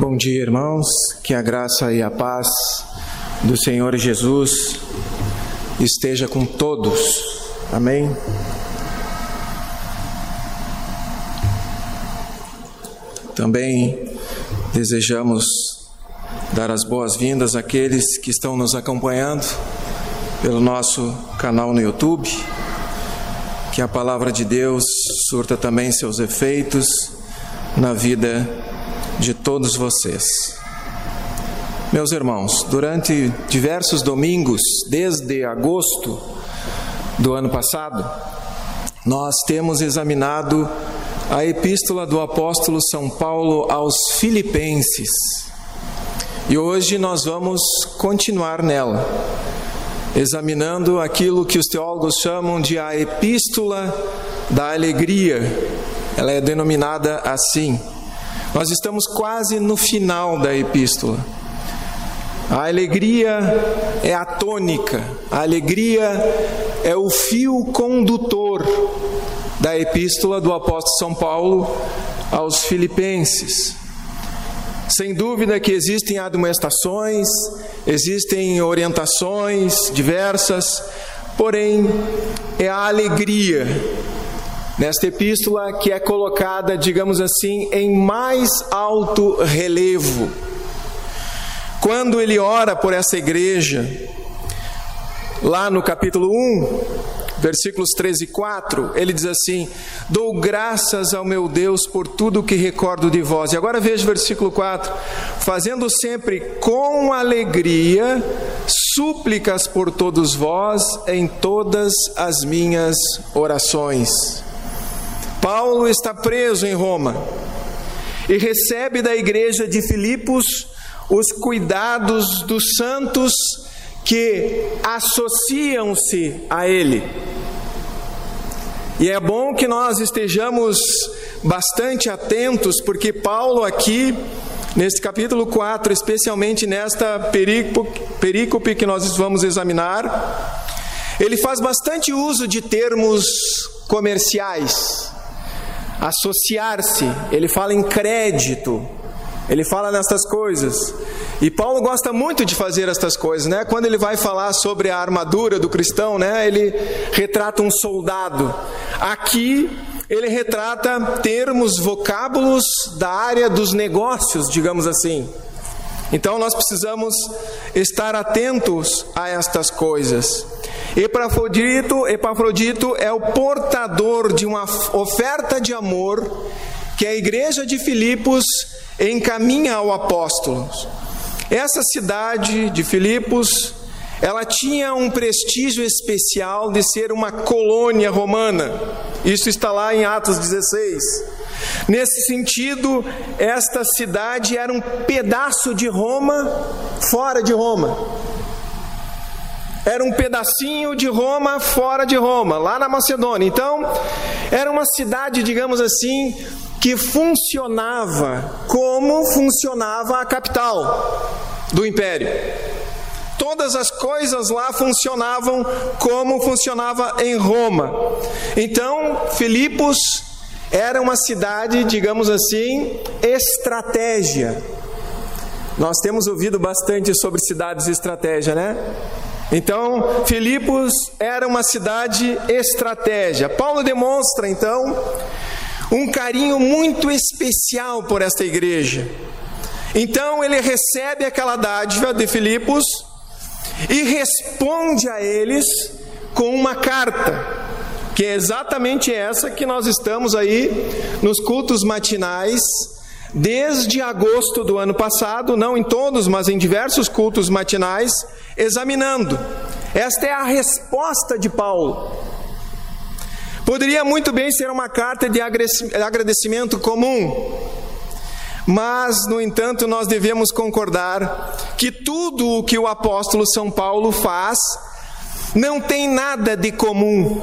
Bom dia, irmãos. Que a graça e a paz do Senhor Jesus esteja com todos. Amém. Também desejamos dar as boas-vindas àqueles que estão nos acompanhando pelo nosso canal no YouTube. Que a palavra de Deus surta também seus efeitos na vida de todos vocês. Meus irmãos, durante diversos domingos, desde agosto do ano passado, nós temos examinado a epístola do apóstolo São Paulo aos Filipenses. E hoje nós vamos continuar nela, examinando aquilo que os teólogos chamam de a epístola da alegria. Ela é denominada assim. Nós estamos quase no final da epístola. A alegria é a tônica, a alegria é o fio condutor da epístola do apóstolo São Paulo aos Filipenses. Sem dúvida que existem admoestações, existem orientações diversas, porém é a alegria nesta epístola que é colocada, digamos assim, em mais alto relevo. Quando ele ora por essa igreja, lá no capítulo 1, versículos 13 e 4, ele diz assim: Dou graças ao meu Deus por tudo que recordo de vós. E agora veja o versículo 4: Fazendo sempre com alegria súplicas por todos vós em todas as minhas orações. Paulo está preso em Roma e recebe da igreja de Filipos os cuidados dos santos que associam-se a ele. E é bom que nós estejamos bastante atentos, porque Paulo aqui, neste capítulo 4, especialmente nesta perícope que nós vamos examinar, ele faz bastante uso de termos comerciais associar-se, ele fala em crédito, ele fala nestas coisas. E Paulo gosta muito de fazer estas coisas, né? Quando ele vai falar sobre a armadura do cristão, né? Ele retrata um soldado. Aqui ele retrata termos, vocábulos da área dos negócios, digamos assim. Então nós precisamos estar atentos a estas coisas. Epafrodito, Epafrodito é o portador de uma oferta de amor que a igreja de Filipos encaminha ao apóstolo. Essa cidade de Filipos, ela tinha um prestígio especial de ser uma colônia romana. Isso está lá em Atos 16. Nesse sentido, esta cidade era um pedaço de Roma fora de Roma era um pedacinho de Roma fora de Roma, lá na Macedônia. Então, era uma cidade, digamos assim, que funcionava como funcionava a capital do império. Todas as coisas lá funcionavam como funcionava em Roma. Então, Filipos era uma cidade, digamos assim, estratégia. Nós temos ouvido bastante sobre cidades de estratégia, né? Então, Filipos era uma cidade estratégia. Paulo demonstra então um carinho muito especial por esta igreja. Então, ele recebe aquela dádiva de Filipos e responde a eles com uma carta, que é exatamente essa que nós estamos aí nos cultos matinais desde agosto do ano passado, não em todos, mas em diversos cultos matinais, examinando. Esta é a resposta de Paulo. Poderia muito bem ser uma carta de agradecimento comum, mas, no entanto, nós devemos concordar que tudo o que o apóstolo São Paulo faz não tem nada de comum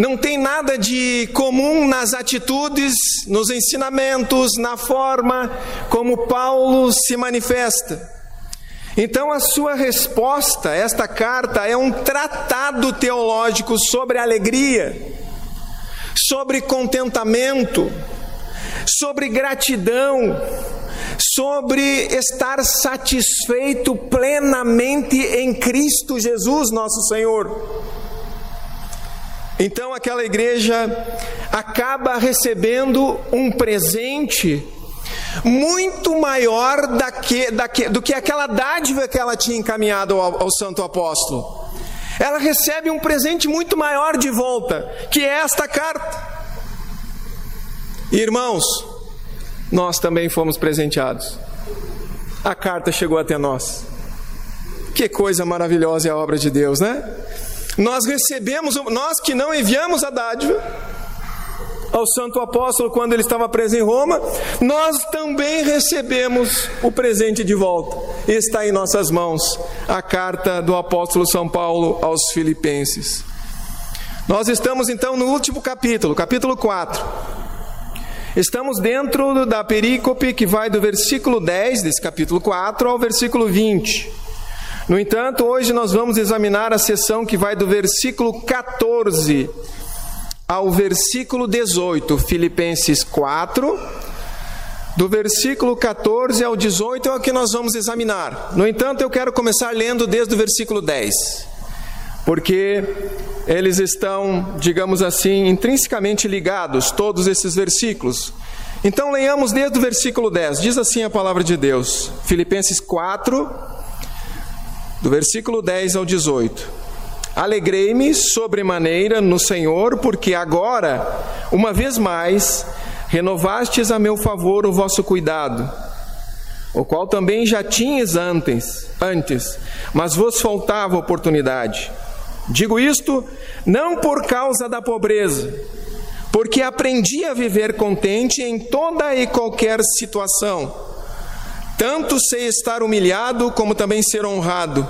não tem nada de comum nas atitudes, nos ensinamentos, na forma como Paulo se manifesta. Então, a sua resposta, esta carta, é um tratado teológico sobre alegria, sobre contentamento, sobre gratidão, sobre estar satisfeito plenamente em Cristo Jesus, nosso Senhor. Então aquela igreja acaba recebendo um presente muito maior daque, daque, do que aquela dádiva que ela tinha encaminhado ao, ao santo apóstolo. Ela recebe um presente muito maior de volta, que é esta carta. Irmãos, nós também fomos presenteados. A carta chegou até nós. Que coisa maravilhosa é a obra de Deus, né? Nós recebemos, nós que não enviamos a dádiva ao santo apóstolo quando ele estava preso em Roma, nós também recebemos o presente de volta. Está em nossas mãos a carta do apóstolo São Paulo aos Filipenses. Nós estamos então no último capítulo, capítulo 4. Estamos dentro da perícope que vai do versículo 10 desse capítulo 4 ao versículo 20. No entanto, hoje nós vamos examinar a sessão que vai do versículo 14 ao versículo 18, Filipenses 4. Do versículo 14 ao 18 é o que nós vamos examinar. No entanto, eu quero começar lendo desde o versículo 10, porque eles estão, digamos assim, intrinsecamente ligados, todos esses versículos. Então leiamos desde o versículo 10, diz assim a palavra de Deus, Filipenses 4, do versículo 10 ao 18. Alegrei-me sobremaneira no Senhor, porque agora, uma vez mais, renovastes a meu favor o vosso cuidado, o qual também já tinhas antes, antes, mas vos faltava oportunidade. Digo isto não por causa da pobreza, porque aprendi a viver contente em toda e qualquer situação. Tanto sei estar humilhado como também ser honrado.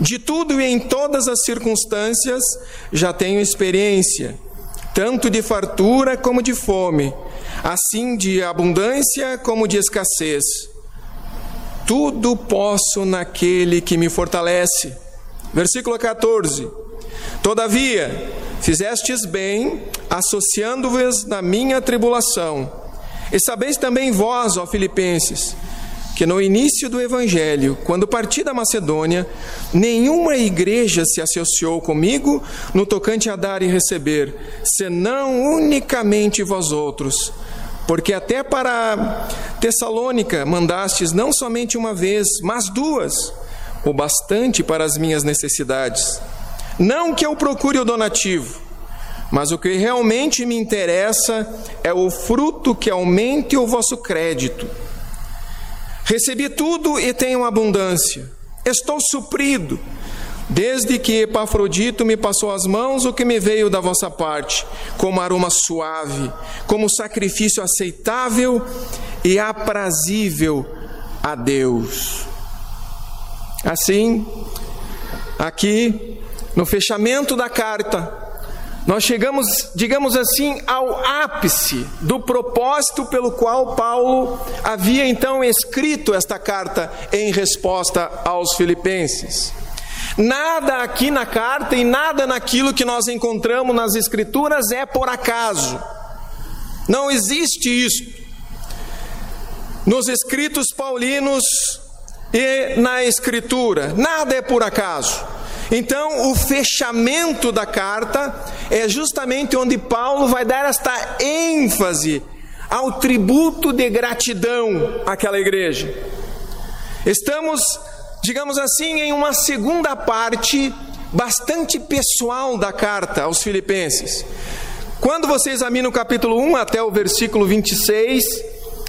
De tudo e em todas as circunstâncias já tenho experiência, tanto de fartura como de fome, assim de abundância como de escassez. Tudo posso naquele que me fortalece. Versículo 14. Todavia, fizestes bem, associando-vos na minha tribulação. E sabeis também vós, ó Filipenses, que no início do Evangelho, quando parti da Macedônia, nenhuma igreja se associou comigo no tocante a dar e receber, senão unicamente vós outros. Porque até para Tessalônica mandastes não somente uma vez, mas duas, o bastante para as minhas necessidades. Não que eu procure o donativo, mas o que realmente me interessa é o fruto que aumente o vosso crédito. Recebi tudo e tenho abundância. Estou suprido. Desde que Epafrodito me passou as mãos, o que me veio da vossa parte, como aroma suave, como sacrifício aceitável e aprazível a Deus. Assim, aqui no fechamento da carta, nós chegamos, digamos assim, ao ápice do propósito pelo qual Paulo havia então escrito esta carta em resposta aos Filipenses. Nada aqui na carta e nada naquilo que nós encontramos nas Escrituras é por acaso. Não existe isso. Nos escritos paulinos e na Escritura, nada é por acaso. Então, o fechamento da carta é justamente onde Paulo vai dar esta ênfase ao tributo de gratidão àquela igreja. Estamos, digamos assim, em uma segunda parte bastante pessoal da carta aos Filipenses. Quando você examina o capítulo 1 até o versículo 26,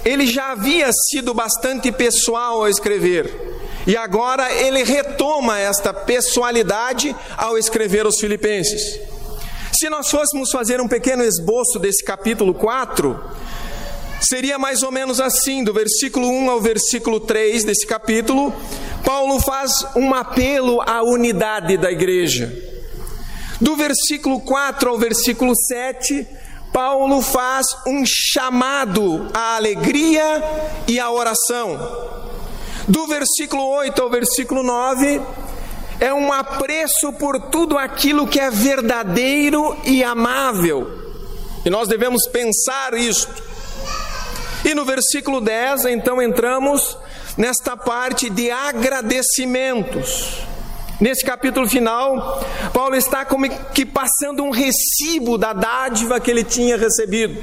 ele já havia sido bastante pessoal ao escrever. E agora ele retoma esta pessoalidade ao escrever os Filipenses. Se nós fôssemos fazer um pequeno esboço desse capítulo 4, seria mais ou menos assim, do versículo 1 ao versículo 3 desse capítulo, Paulo faz um apelo à unidade da igreja. Do versículo 4 ao versículo 7, Paulo faz um chamado à alegria e à oração. Do versículo 8 ao versículo 9, é um apreço por tudo aquilo que é verdadeiro e amável. E nós devemos pensar isto. E no versículo 10, então entramos nesta parte de agradecimentos. Nesse capítulo final, Paulo está como que passando um recibo da dádiva que ele tinha recebido.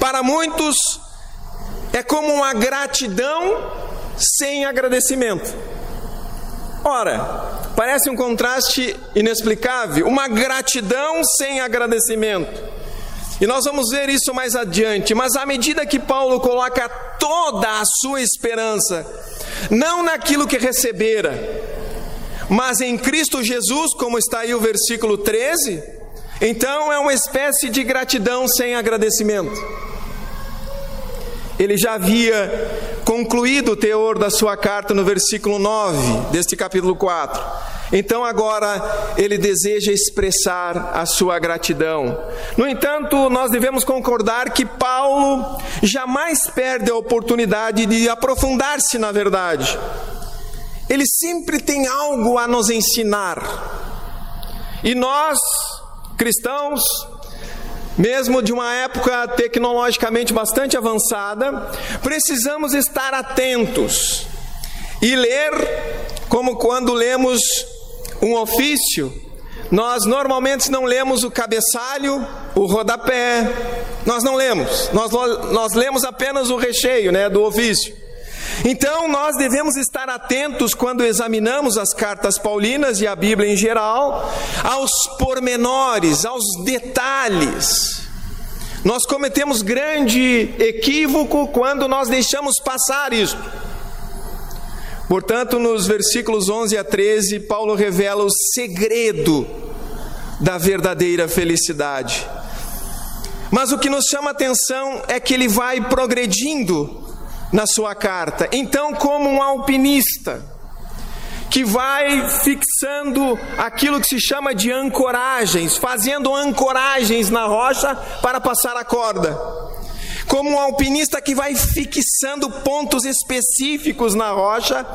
Para muitos, é como uma gratidão sem agradecimento. Ora, parece um contraste inexplicável, uma gratidão sem agradecimento. E nós vamos ver isso mais adiante, mas à medida que Paulo coloca toda a sua esperança, não naquilo que recebera, mas em Cristo Jesus, como está aí o versículo 13, então é uma espécie de gratidão sem agradecimento. Ele já havia concluído o teor da sua carta no versículo 9 deste capítulo 4. Então agora ele deseja expressar a sua gratidão. No entanto, nós devemos concordar que Paulo jamais perde a oportunidade de aprofundar-se na verdade. Ele sempre tem algo a nos ensinar. E nós, cristãos, mesmo de uma época tecnologicamente bastante avançada, precisamos estar atentos e ler como quando lemos um ofício, nós normalmente não lemos o cabeçalho, o rodapé, nós não lemos, nós, nós lemos apenas o recheio né, do ofício. Então nós devemos estar atentos quando examinamos as cartas paulinas e a Bíblia em geral, aos pormenores, aos detalhes. Nós cometemos grande equívoco quando nós deixamos passar isso. Portanto, nos versículos 11 a 13, Paulo revela o segredo da verdadeira felicidade. Mas o que nos chama a atenção é que ele vai progredindo na sua carta. Então, como um alpinista que vai fixando aquilo que se chama de ancoragens, fazendo ancoragens na rocha para passar a corda como um alpinista que vai fixando pontos específicos na rocha,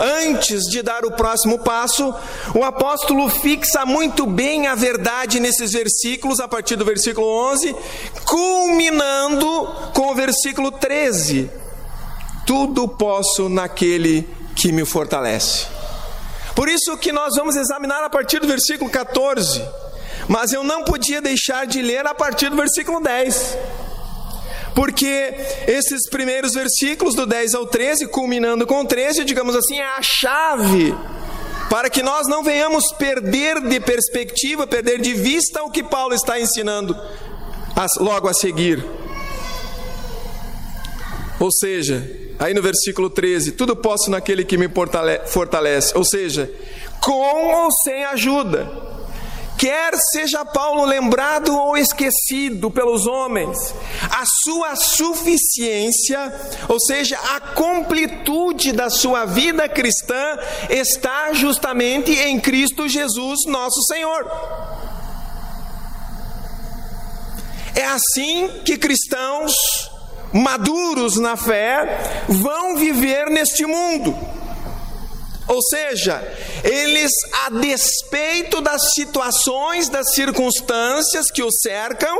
antes de dar o próximo passo, o apóstolo fixa muito bem a verdade nesses versículos, a partir do versículo 11, culminando com o versículo 13: Tudo posso naquele que me fortalece. Por isso que nós vamos examinar a partir do versículo 14, mas eu não podia deixar de ler a partir do versículo 10 porque esses primeiros versículos, do 10 ao 13, culminando com o 13, digamos assim, é a chave para que nós não venhamos perder de perspectiva, perder de vista o que Paulo está ensinando logo a seguir. Ou seja, aí no versículo 13: tudo posso naquele que me fortalece, ou seja, com ou sem ajuda quer seja Paulo lembrado ou esquecido pelos homens, a sua suficiência, ou seja, a completude da sua vida cristã, está justamente em Cristo Jesus, nosso Senhor. É assim que cristãos maduros na fé vão viver neste mundo. Ou seja, eles, a despeito das situações, das circunstâncias que os cercam,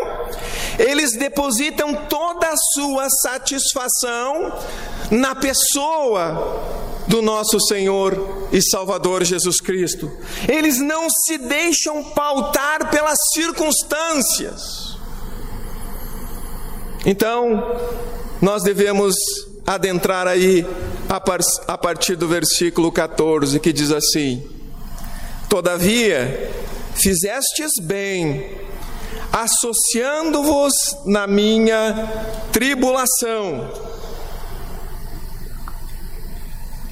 eles depositam toda a sua satisfação na pessoa do nosso Senhor e Salvador Jesus Cristo. Eles não se deixam pautar pelas circunstâncias. Então, nós devemos adentrar aí a partir do versículo 14, que diz assim: Todavia, fizestes bem, associando-vos na minha tribulação.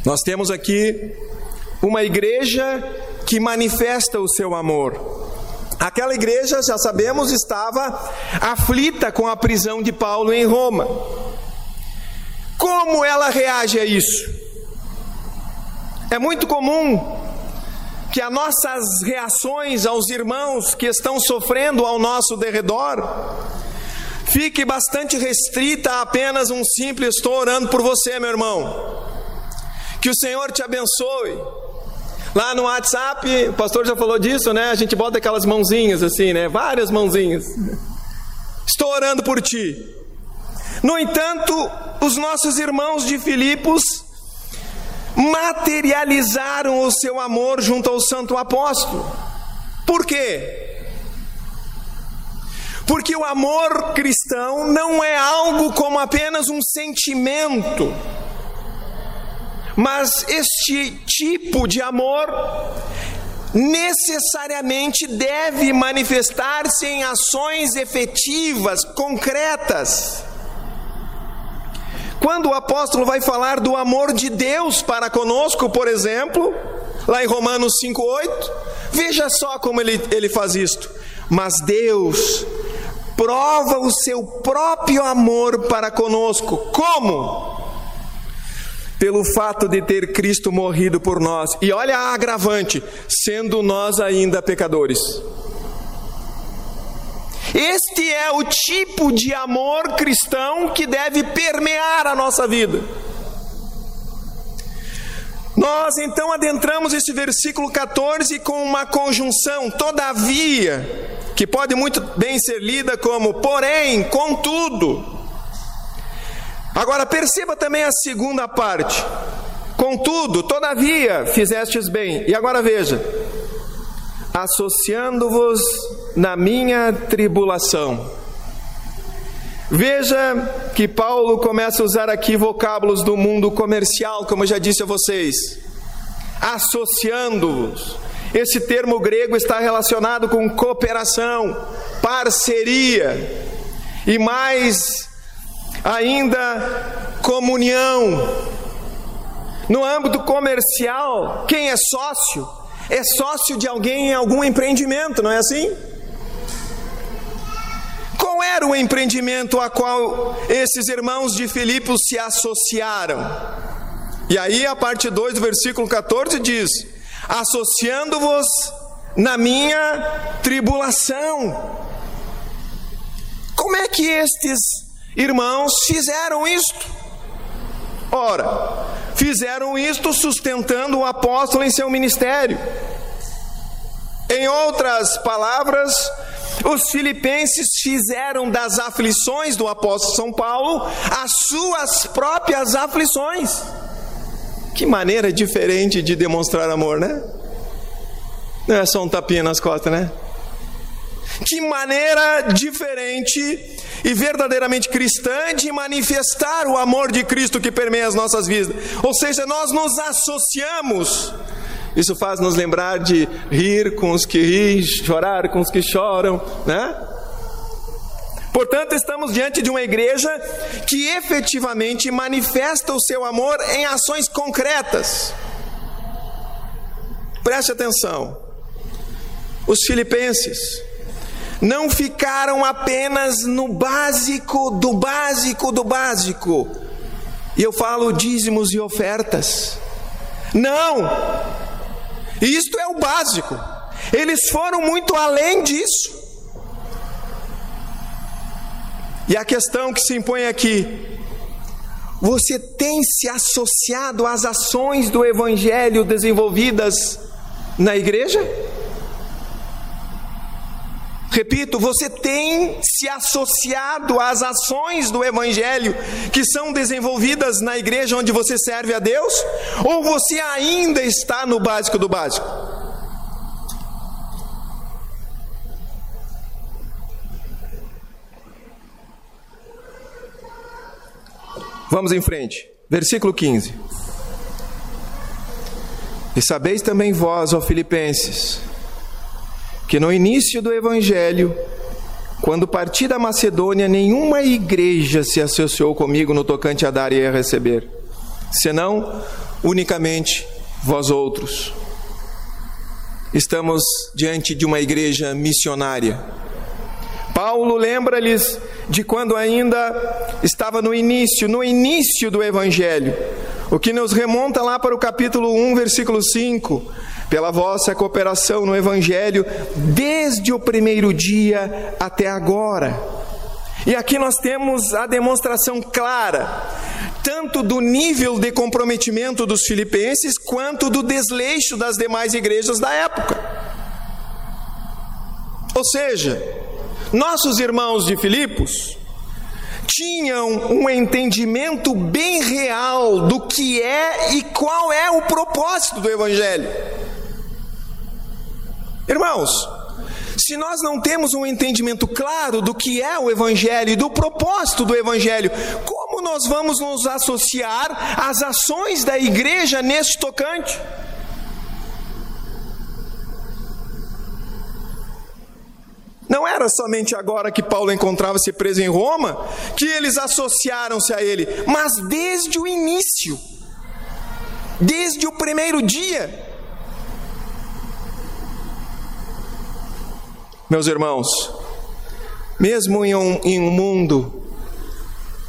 Nós temos aqui uma igreja que manifesta o seu amor. Aquela igreja, já sabemos, estava aflita com a prisão de Paulo em Roma. Como ela reage a isso? É muito comum que as nossas reações aos irmãos que estão sofrendo ao nosso derredor fique bastante restrita a apenas um simples estou orando por você, meu irmão. Que o Senhor te abençoe. Lá no WhatsApp, o pastor já falou disso, né? A gente bota aquelas mãozinhas assim, né? Várias mãozinhas. Estou orando por ti. No entanto, os nossos irmãos de Filipos materializaram o seu amor junto ao santo apóstolo. Por quê? Porque o amor cristão não é algo como apenas um sentimento, mas este tipo de amor necessariamente deve manifestar-se em ações efetivas, concretas. Quando o apóstolo vai falar do amor de Deus para conosco, por exemplo, lá em Romanos 5,8, veja só como ele, ele faz isto. Mas Deus prova o seu próprio amor para conosco. Como? Pelo fato de ter Cristo morrido por nós. E olha a agravante: sendo nós ainda pecadores. Este é o tipo de amor cristão que deve permear a nossa vida. Nós então adentramos esse versículo 14 com uma conjunção, todavia, que pode muito bem ser lida como porém, contudo. Agora perceba também a segunda parte. Contudo, todavia, fizestes bem. E agora veja: associando-vos na minha tribulação. Veja que Paulo começa a usar aqui vocábulos do mundo comercial, como eu já disse a vocês. Associando-vos. Esse termo grego está relacionado com cooperação, parceria e mais ainda comunhão. No âmbito comercial, quem é sócio é sócio de alguém em algum empreendimento, não é assim? Qual era o empreendimento a qual esses irmãos de Filipos se associaram? E aí a parte 2 do versículo 14 diz: associando-vos na minha tribulação. Como é que estes irmãos fizeram isto? Ora, fizeram isto sustentando o apóstolo em seu ministério. Em outras palavras, os filipenses fizeram das aflições do apóstolo São Paulo as suas próprias aflições. Que maneira diferente de demonstrar amor, né? Não é só um tapinha nas costas, né? Que maneira diferente e verdadeiramente cristã de manifestar o amor de Cristo que permeia as nossas vidas. Ou seja, nós nos associamos. Isso faz nos lembrar de rir com os que riem, chorar com os que choram, né? Portanto, estamos diante de uma igreja que efetivamente manifesta o seu amor em ações concretas. Preste atenção. Os filipenses não ficaram apenas no básico do básico do básico. E eu falo dízimos e ofertas. Não! Isto é o básico. Eles foram muito além disso. E a questão que se impõe aqui: você tem se associado às ações do Evangelho desenvolvidas na igreja? Repito, você tem se associado às ações do Evangelho que são desenvolvidas na igreja onde você serve a Deus? Ou você ainda está no básico do básico? Vamos em frente. Versículo 15. E sabeis também vós, ó Filipenses, que no início do Evangelho, quando parti da Macedônia, nenhuma igreja se associou comigo no tocante a dar e a receber, senão unicamente vós outros. Estamos diante de uma igreja missionária Paulo lembra-lhes de quando ainda estava no início, no início do Evangelho, o que nos remonta lá para o capítulo 1, versículo 5. Pela vossa cooperação no Evangelho, desde o primeiro dia até agora. E aqui nós temos a demonstração clara, tanto do nível de comprometimento dos filipenses, quanto do desleixo das demais igrejas da época. Ou seja, nossos irmãos de Filipos tinham um entendimento bem real do que é e qual é o propósito do Evangelho. Irmãos, se nós não temos um entendimento claro do que é o Evangelho e do propósito do Evangelho, como nós vamos nos associar às ações da igreja neste tocante? Não era somente agora que Paulo encontrava-se preso em Roma que eles associaram-se a ele, mas desde o início, desde o primeiro dia. Meus irmãos, mesmo em um, em um mundo,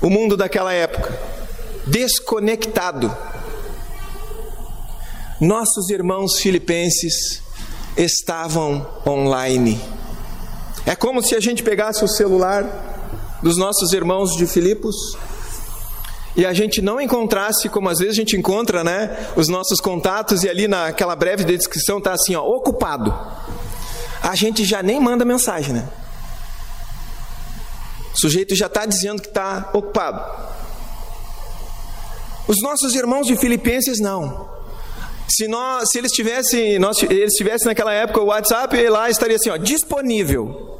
o mundo daquela época, desconectado, nossos irmãos filipenses estavam online é como se a gente pegasse o celular dos nossos irmãos de Filipos e a gente não encontrasse, como às vezes a gente encontra, né, os nossos contatos e ali naquela breve descrição está assim, ó, ocupado. A gente já nem manda mensagem, né? O sujeito já está dizendo que está ocupado. Os nossos irmãos de Filipenses não. Se, nós, se eles tivessem, nós, eles tivessem naquela época o WhatsApp, lá estaria assim, ó, disponível.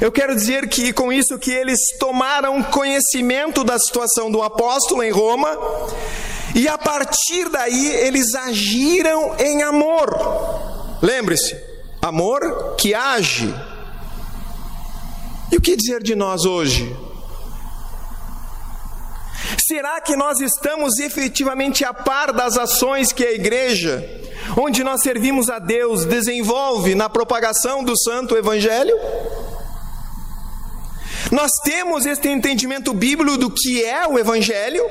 Eu quero dizer que com isso que eles tomaram conhecimento da situação do apóstolo em Roma e a partir daí eles agiram em amor. Lembre-se, amor que age. E o que dizer de nós hoje? Será que nós estamos efetivamente a par das ações que a igreja, onde nós servimos a Deus, desenvolve na propagação do santo evangelho? Nós temos este entendimento bíblico do que é o Evangelho,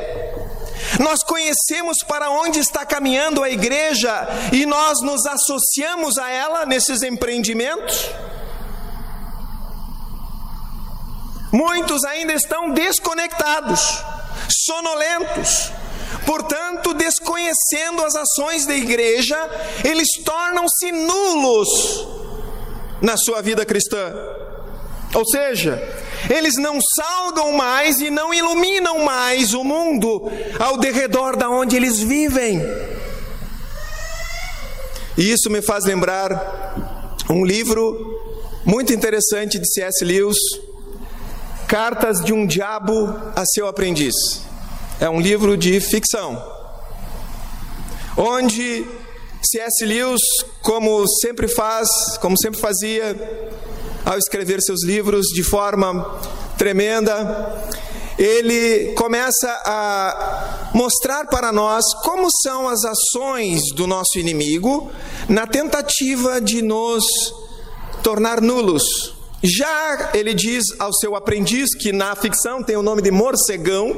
nós conhecemos para onde está caminhando a igreja e nós nos associamos a ela nesses empreendimentos. Muitos ainda estão desconectados, sonolentos, portanto, desconhecendo as ações da igreja, eles tornam-se nulos na sua vida cristã. Ou seja, eles não salgam mais e não iluminam mais o mundo ao derredor da onde eles vivem. E isso me faz lembrar um livro muito interessante de C.S. Lewis, Cartas de um Diabo a seu Aprendiz. É um livro de ficção, onde C.S. Lewis, como sempre faz, como sempre fazia, ao escrever seus livros de forma tremenda, ele começa a mostrar para nós como são as ações do nosso inimigo na tentativa de nos tornar nulos. Já ele diz ao seu aprendiz, que na ficção tem o nome de morcegão,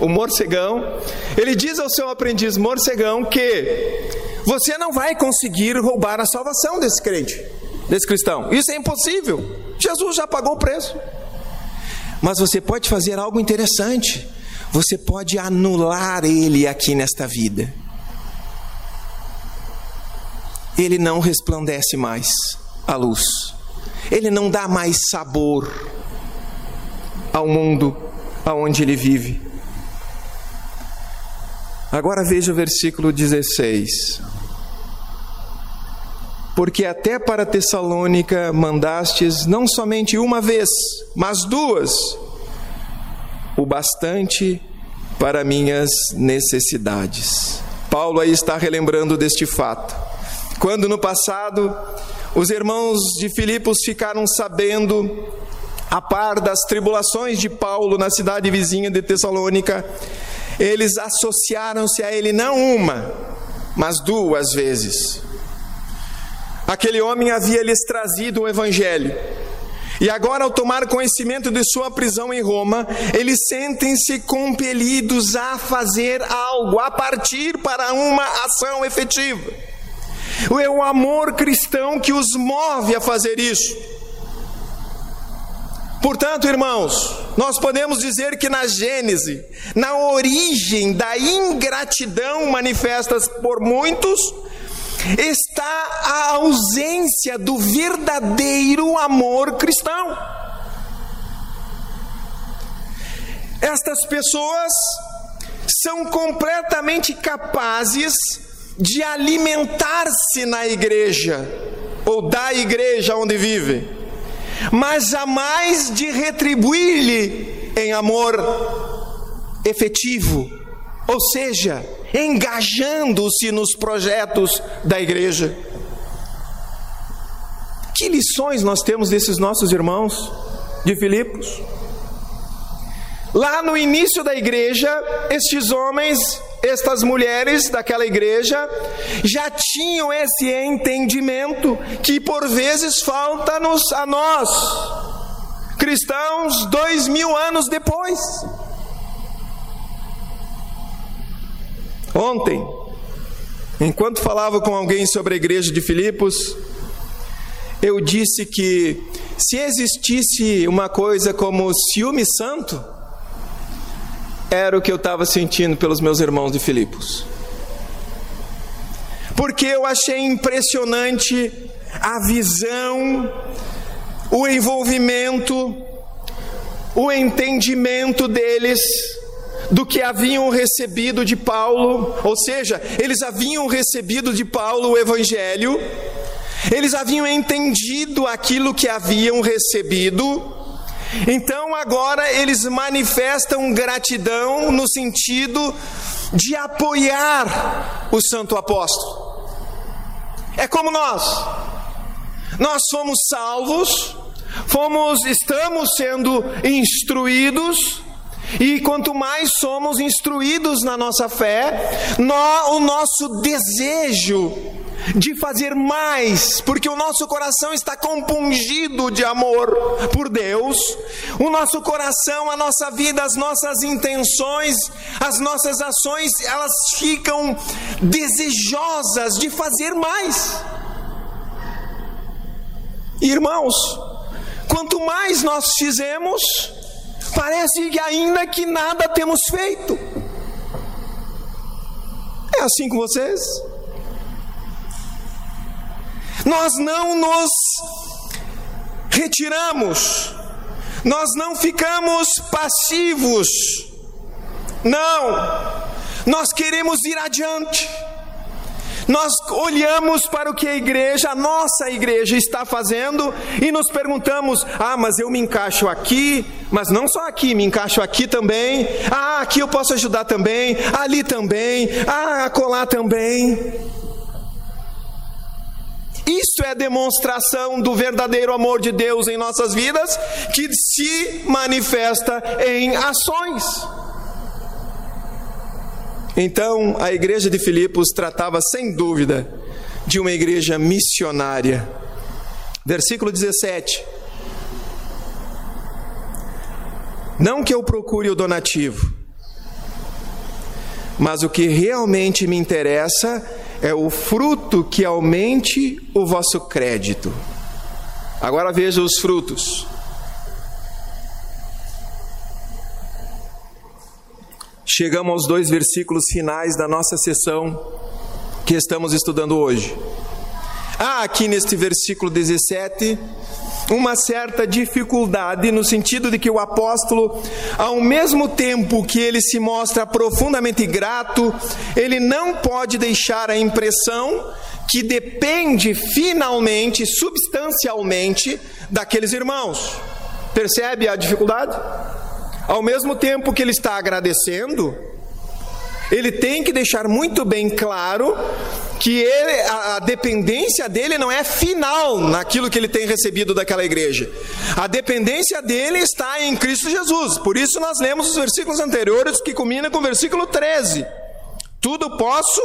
o morcegão, ele diz ao seu aprendiz morcegão que você não vai conseguir roubar a salvação desse crente desse cristão. Isso é impossível. Jesus já pagou o preço. Mas você pode fazer algo interessante. Você pode anular ele aqui nesta vida. Ele não resplandece mais a luz. Ele não dá mais sabor ao mundo aonde ele vive. Agora veja o versículo 16 porque até para Tessalônica mandastes não somente uma vez, mas duas, o bastante para minhas necessidades. Paulo aí está relembrando deste fato. Quando no passado os irmãos de Filipos ficaram sabendo, a par das tribulações de Paulo na cidade vizinha de Tessalônica, eles associaram-se a ele não uma, mas duas vezes. Aquele homem havia lhes trazido o Evangelho. E agora, ao tomar conhecimento de sua prisão em Roma, eles sentem-se compelidos a fazer algo, a partir para uma ação efetiva. É o amor cristão que os move a fazer isso. Portanto, irmãos, nós podemos dizer que na Gênese, na origem da ingratidão manifestas por muitos, está a ausência do verdadeiro amor cristão. Estas pessoas são completamente capazes de alimentar-se na igreja ou da igreja onde vive, mas jamais de retribuir-lhe em amor efetivo, ou seja, engajando-se nos projetos da igreja. Que lições nós temos desses nossos irmãos de Filipos? Lá no início da igreja, estes homens, estas mulheres daquela igreja, já tinham esse entendimento que por vezes falta-nos a nós, cristãos, dois mil anos depois. Ontem, enquanto falava com alguém sobre a igreja de Filipos, eu disse que se existisse uma coisa como ciúme santo, era o que eu estava sentindo pelos meus irmãos de Filipos. Porque eu achei impressionante a visão, o envolvimento, o entendimento deles do que haviam recebido de Paulo, ou seja, eles haviam recebido de Paulo o Evangelho, eles haviam entendido aquilo que haviam recebido, então agora eles manifestam gratidão no sentido de apoiar o Santo Apóstolo. É como nós, nós somos salvos, fomos, estamos sendo instruídos e quanto mais somos instruídos na nossa fé, o nosso desejo de fazer mais, porque o nosso coração está compungido de amor por Deus, o nosso coração, a nossa vida, as nossas intenções, as nossas ações, elas ficam desejosas de fazer mais. Irmãos, quanto mais nós fizemos, Parece que ainda que nada temos feito. É assim com vocês? Nós não nos retiramos, nós não ficamos passivos, não, nós queremos ir adiante. Nós olhamos para o que a igreja, a nossa igreja, está fazendo e nos perguntamos: ah, mas eu me encaixo aqui, mas não só aqui, me encaixo aqui também. Ah, aqui eu posso ajudar também, ali também, ah, acolá também. Isso é demonstração do verdadeiro amor de Deus em nossas vidas, que se manifesta em ações. Então, a igreja de Filipos tratava sem dúvida de uma igreja missionária. Versículo 17. Não que eu procure o donativo, mas o que realmente me interessa é o fruto que aumente o vosso crédito. Agora veja os frutos. chegamos aos dois versículos finais da nossa sessão que estamos estudando hoje. Há aqui neste versículo 17 uma certa dificuldade no sentido de que o apóstolo, ao mesmo tempo que ele se mostra profundamente grato, ele não pode deixar a impressão que depende finalmente, substancialmente, daqueles irmãos. Percebe a dificuldade? Ao mesmo tempo que ele está agradecendo, ele tem que deixar muito bem claro que ele, a, a, dependência dele não é final naquilo que ele tem recebido daquela igreja. A dependência dele está em Cristo Jesus. Por isso nós lemos os versículos anteriores que culmina com o versículo 13. Tudo posso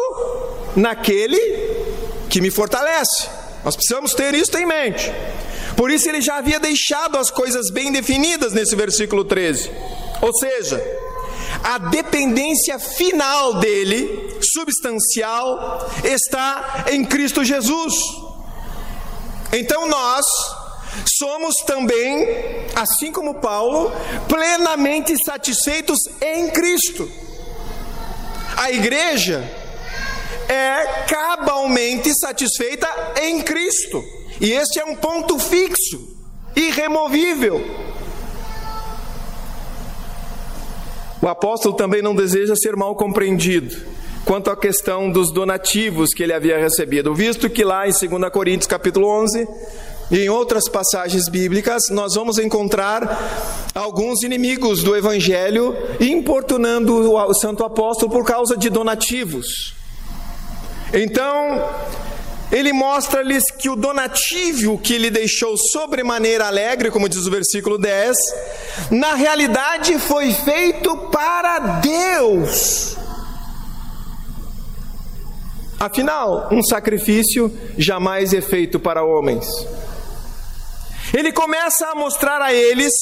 naquele que me fortalece. Nós precisamos ter isso em mente. Por isso ele já havia deixado as coisas bem definidas nesse versículo 13. Ou seja, a dependência final dele, substancial, está em Cristo Jesus. Então nós somos também, assim como Paulo, plenamente satisfeitos em Cristo. A igreja é cabalmente satisfeita em Cristo. E este é um ponto fixo, irremovível. O apóstolo também não deseja ser mal compreendido quanto à questão dos donativos que ele havia recebido, visto que lá em 2 Coríntios capítulo 11 e em outras passagens bíblicas nós vamos encontrar alguns inimigos do evangelho importunando o santo apóstolo por causa de donativos. Então, ele mostra-lhes que o donativo que ele deixou sobremaneira alegre, como diz o versículo 10, na realidade foi feito para Deus. Afinal, um sacrifício jamais é feito para homens. Ele começa a mostrar a eles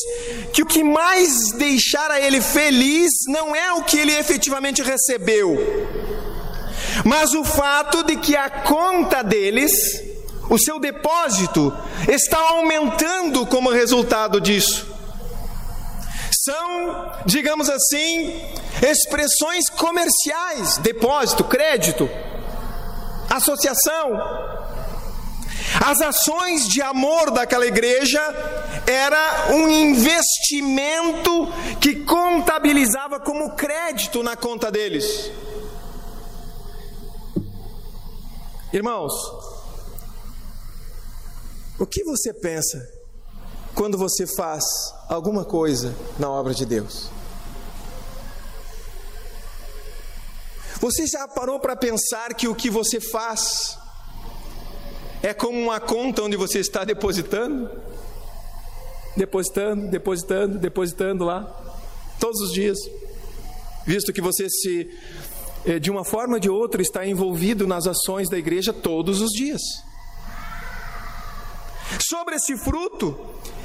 que o que mais deixara ele feliz não é o que ele efetivamente recebeu, mas o fato de que a conta deles, o seu depósito, está aumentando como resultado disso. São, digamos assim, expressões comerciais: depósito, crédito, associação. As ações de amor daquela igreja era um investimento que contabilizava como crédito na conta deles. Irmãos, o que você pensa quando você faz alguma coisa na obra de Deus? Você já parou para pensar que o que você faz é como uma conta onde você está depositando? Depositando, depositando, depositando lá, todos os dias, visto que você se é, de uma forma ou de outra, está envolvido nas ações da igreja todos os dias. Sobre esse fruto,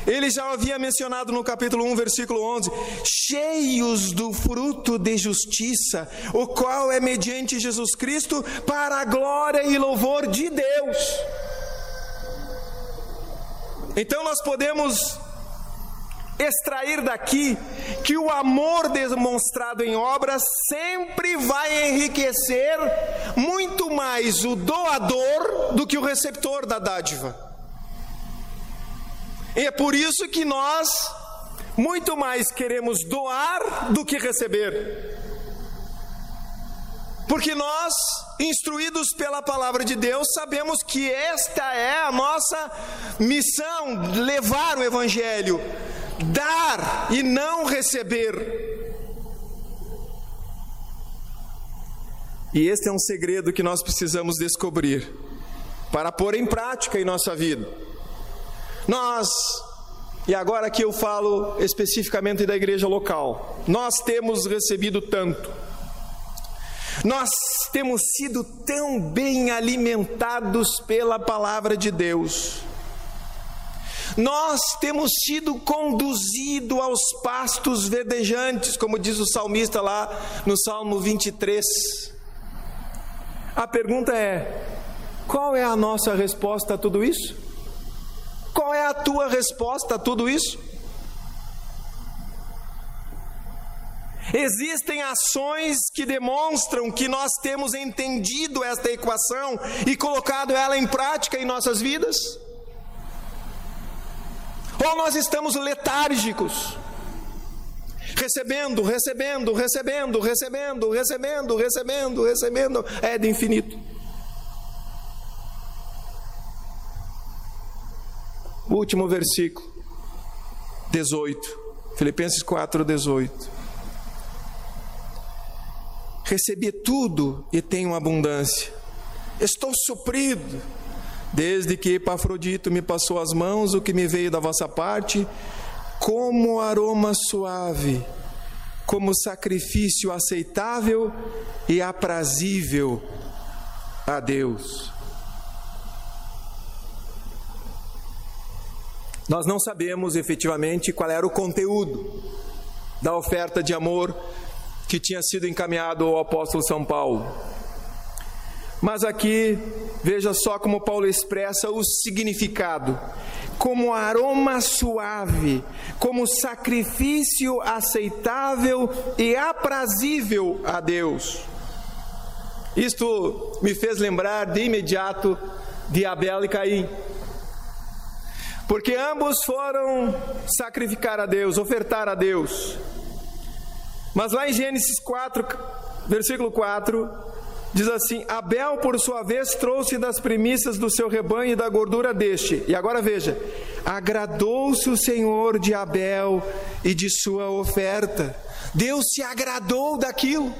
ele já havia mencionado no capítulo 1, versículo 11: cheios do fruto de justiça, o qual é mediante Jesus Cristo para a glória e louvor de Deus. Então nós podemos extrair daqui que o amor demonstrado em obras sempre vai enriquecer muito mais o doador do que o receptor da dádiva. E é por isso que nós muito mais queremos doar do que receber. Porque nós, instruídos pela palavra de Deus, sabemos que esta é a nossa missão levar o Evangelho, dar e não receber. E este é um segredo que nós precisamos descobrir para pôr em prática em nossa vida. Nós, e agora aqui eu falo especificamente da igreja local, nós temos recebido tanto, nós temos sido tão bem alimentados pela palavra de Deus, nós temos sido conduzidos aos pastos verdejantes, como diz o salmista lá no Salmo 23. A pergunta é: qual é a nossa resposta a tudo isso? Qual é a tua resposta a tudo isso? Existem ações que demonstram que nós temos entendido esta equação e colocado ela em prática em nossas vidas? Ou nós estamos letárgicos, recebendo, recebendo, recebendo, recebendo, recebendo, recebendo, recebendo, é de infinito. Último versículo, 18, Filipenses 4, 18. Recebi tudo e tenho abundância, estou suprido Desde que Epafrodito me passou as mãos, o que me veio da vossa parte, como aroma suave, como sacrifício aceitável e aprazível a Deus. Nós não sabemos efetivamente qual era o conteúdo da oferta de amor que tinha sido encaminhado ao apóstolo São Paulo. Mas aqui, veja só como Paulo expressa o significado: como aroma suave, como sacrifício aceitável e aprazível a Deus. Isto me fez lembrar de imediato de Abel e Caim. Porque ambos foram sacrificar a Deus, ofertar a Deus. Mas lá em Gênesis 4, versículo 4, diz assim: Abel, por sua vez, trouxe das primícias do seu rebanho e da gordura deste. E agora veja: agradou-se o Senhor de Abel e de sua oferta. Deus se agradou daquilo.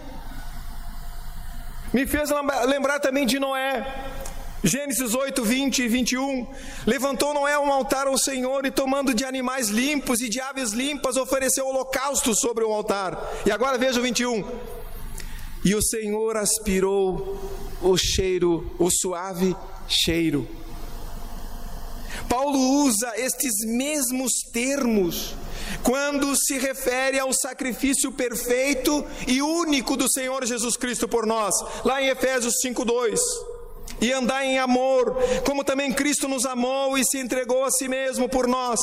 Me fez lembrar também de Noé. Gênesis 8, 20 e 21. Levantou Noé um altar ao Senhor e, tomando de animais limpos e de aves limpas, ofereceu holocausto sobre o altar. E agora veja o 21. E o Senhor aspirou o cheiro, o suave cheiro. Paulo usa estes mesmos termos quando se refere ao sacrifício perfeito e único do Senhor Jesus Cristo por nós, lá em Efésios 5:2 e andar em amor, como também Cristo nos amou e se entregou a si mesmo por nós,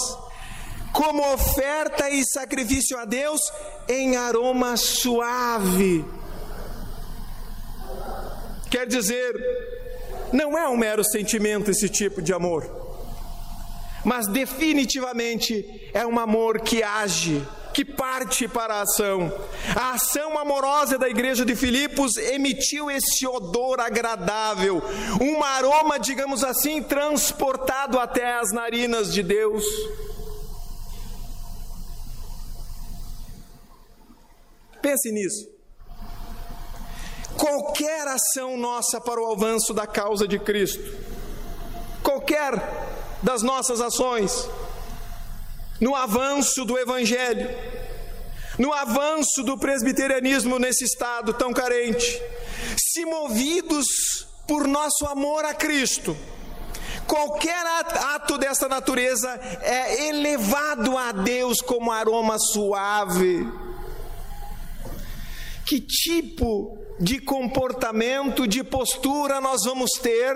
como oferta e sacrifício a Deus em aroma suave. Quer dizer, não é um mero sentimento esse tipo de amor, mas definitivamente é um amor que age que parte para a ação. A ação amorosa da igreja de Filipos emitiu esse odor agradável, um aroma, digamos assim, transportado até as narinas de Deus. Pense nisso. Qualquer ação nossa para o avanço da causa de Cristo, qualquer das nossas ações, no avanço do Evangelho, no avanço do presbiterianismo nesse estado tão carente, se movidos por nosso amor a Cristo, qualquer ato dessa natureza é elevado a Deus como aroma suave. Que tipo de comportamento, de postura nós vamos ter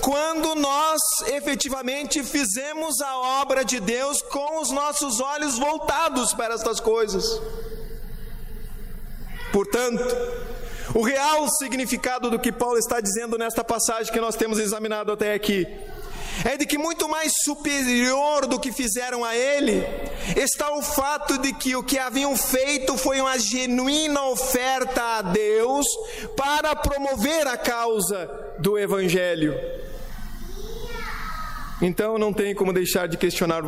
quando nós efetivamente fizemos a obra de Deus com os nossos olhos voltados para estas coisas. Portanto, o real significado do que Paulo está dizendo nesta passagem que nós temos examinado até aqui é de que muito mais superior do que fizeram a ele está o fato de que o que haviam feito foi uma genuína oferta a Deus para promover a causa do Evangelho. Então não tem como deixar de questionar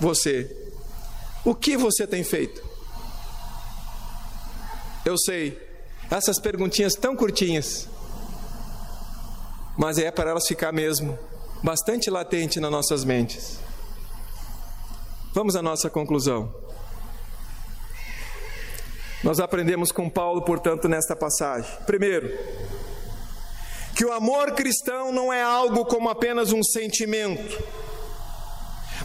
você: o que você tem feito? Eu sei, essas perguntinhas tão curtinhas, mas é para elas ficar mesmo bastante latente nas nossas mentes. Vamos à nossa conclusão. Nós aprendemos com Paulo, portanto, nesta passagem. Primeiro, que o amor cristão não é algo como apenas um sentimento,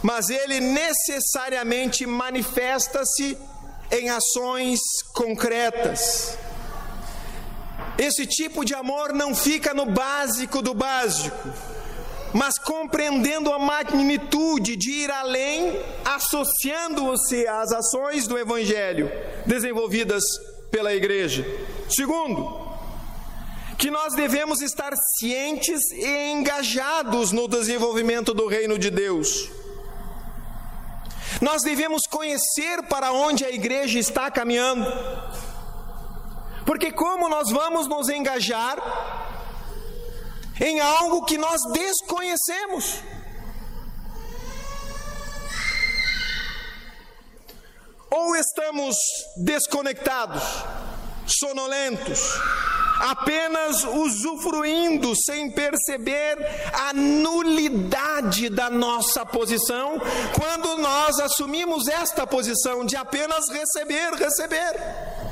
mas ele necessariamente manifesta-se em ações concretas. Esse tipo de amor não fica no básico do básico mas compreendendo a magnitude de ir além, associando-se às ações do Evangelho desenvolvidas pela igreja. Segundo, que nós devemos estar cientes e engajados no desenvolvimento do reino de Deus. Nós devemos conhecer para onde a igreja está caminhando. Porque como nós vamos nos engajar em algo que nós desconhecemos. Ou estamos desconectados, sonolentos, apenas usufruindo sem perceber a nulidade da nossa posição, quando nós assumimos esta posição de apenas receber, receber.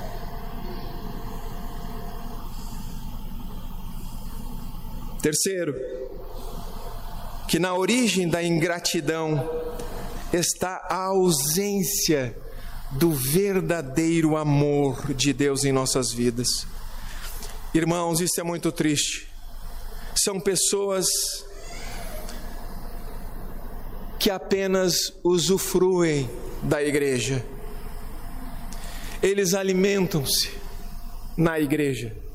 Terceiro, que na origem da ingratidão está a ausência do verdadeiro amor de Deus em nossas vidas. Irmãos, isso é muito triste. São pessoas que apenas usufruem da igreja. Eles alimentam-se na igreja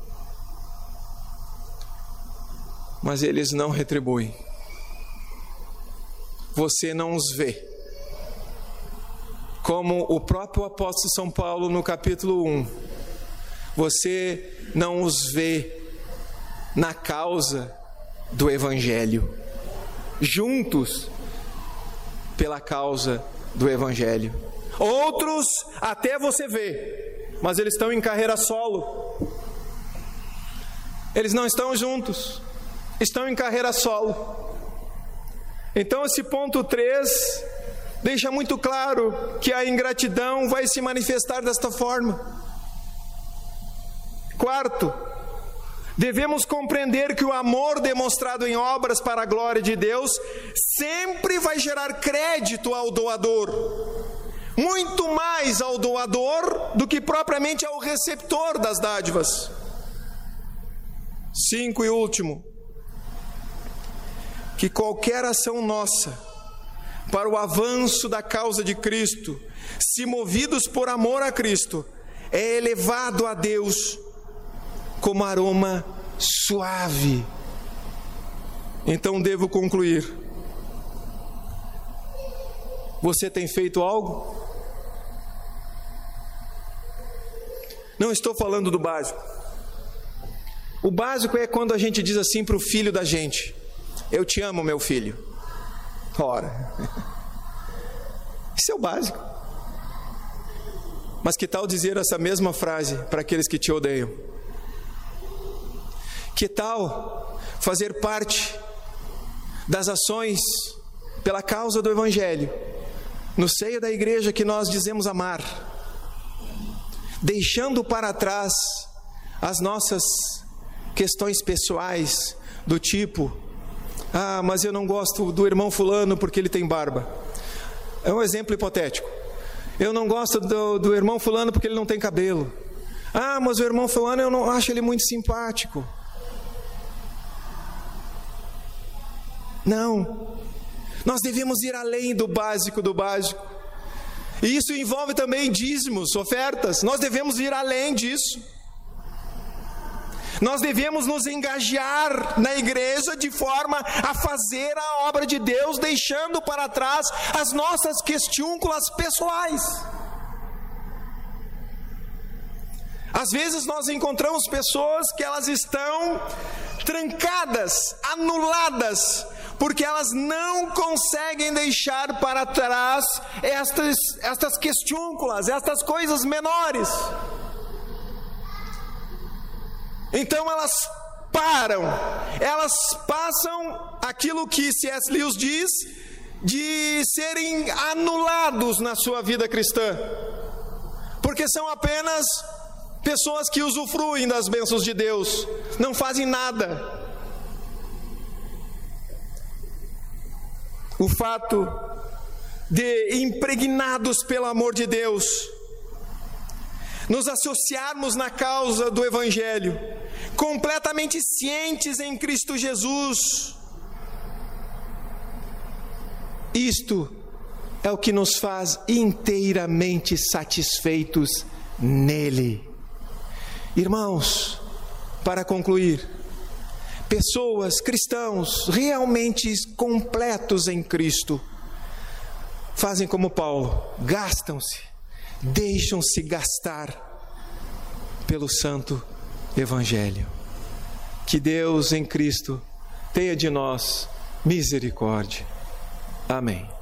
mas eles não retribuem. Você não os vê. como o próprio apóstolo São Paulo no capítulo 1, você não os vê na causa do Evangelho, juntos pela causa do Evangelho. Outros até você vê, mas eles estão em carreira solo. Eles não estão juntos, estão em carreira solo. Então, esse ponto 3 deixa muito claro que a ingratidão vai se manifestar desta forma. Quarto, devemos compreender que o amor demonstrado em obras para a glória de Deus sempre vai gerar crédito ao doador, muito mais ao doador do que propriamente ao receptor das dádivas. Cinco e último, que qualquer ação nossa, para o avanço da causa de Cristo, se movidos por amor a Cristo, é elevado a Deus como aroma suave. Então devo concluir. Você tem feito algo? Não estou falando do básico. O básico é quando a gente diz assim para o filho da gente: Eu te amo, meu filho. Ora, isso é o básico. Mas que tal dizer essa mesma frase para aqueles que te odeiam? Que tal fazer parte das ações pela causa do Evangelho, no seio da igreja que nós dizemos amar, deixando para trás as nossas questões pessoais, do tipo ah, mas eu não gosto do irmão Fulano porque ele tem barba. É um exemplo hipotético. Eu não gosto do, do irmão Fulano porque ele não tem cabelo. Ah, mas o irmão Fulano eu não acho ele muito simpático. Não. Nós devemos ir além do básico do básico. E isso envolve também dízimos, ofertas. Nós devemos ir além disso. Nós devemos nos engajar na igreja de forma a fazer a obra de Deus, deixando para trás as nossas questiúnculas pessoais. Às vezes nós encontramos pessoas que elas estão trancadas, anuladas, porque elas não conseguem deixar para trás estas, estas questiúnculas, estas coisas menores. Então elas param, elas passam aquilo que C.S. Lewis diz de serem anulados na sua vida cristã, porque são apenas pessoas que usufruem das bênçãos de Deus, não fazem nada. O fato de impregnados pelo amor de Deus, nos associarmos na causa do Evangelho, completamente cientes em Cristo Jesus. Isto é o que nos faz inteiramente satisfeitos nele. Irmãos, para concluir, pessoas, cristãos realmente completos em Cristo, fazem como Paulo, gastam-se, deixam-se gastar pelo Santo Evangelho. Que Deus em Cristo tenha de nós misericórdia. Amém.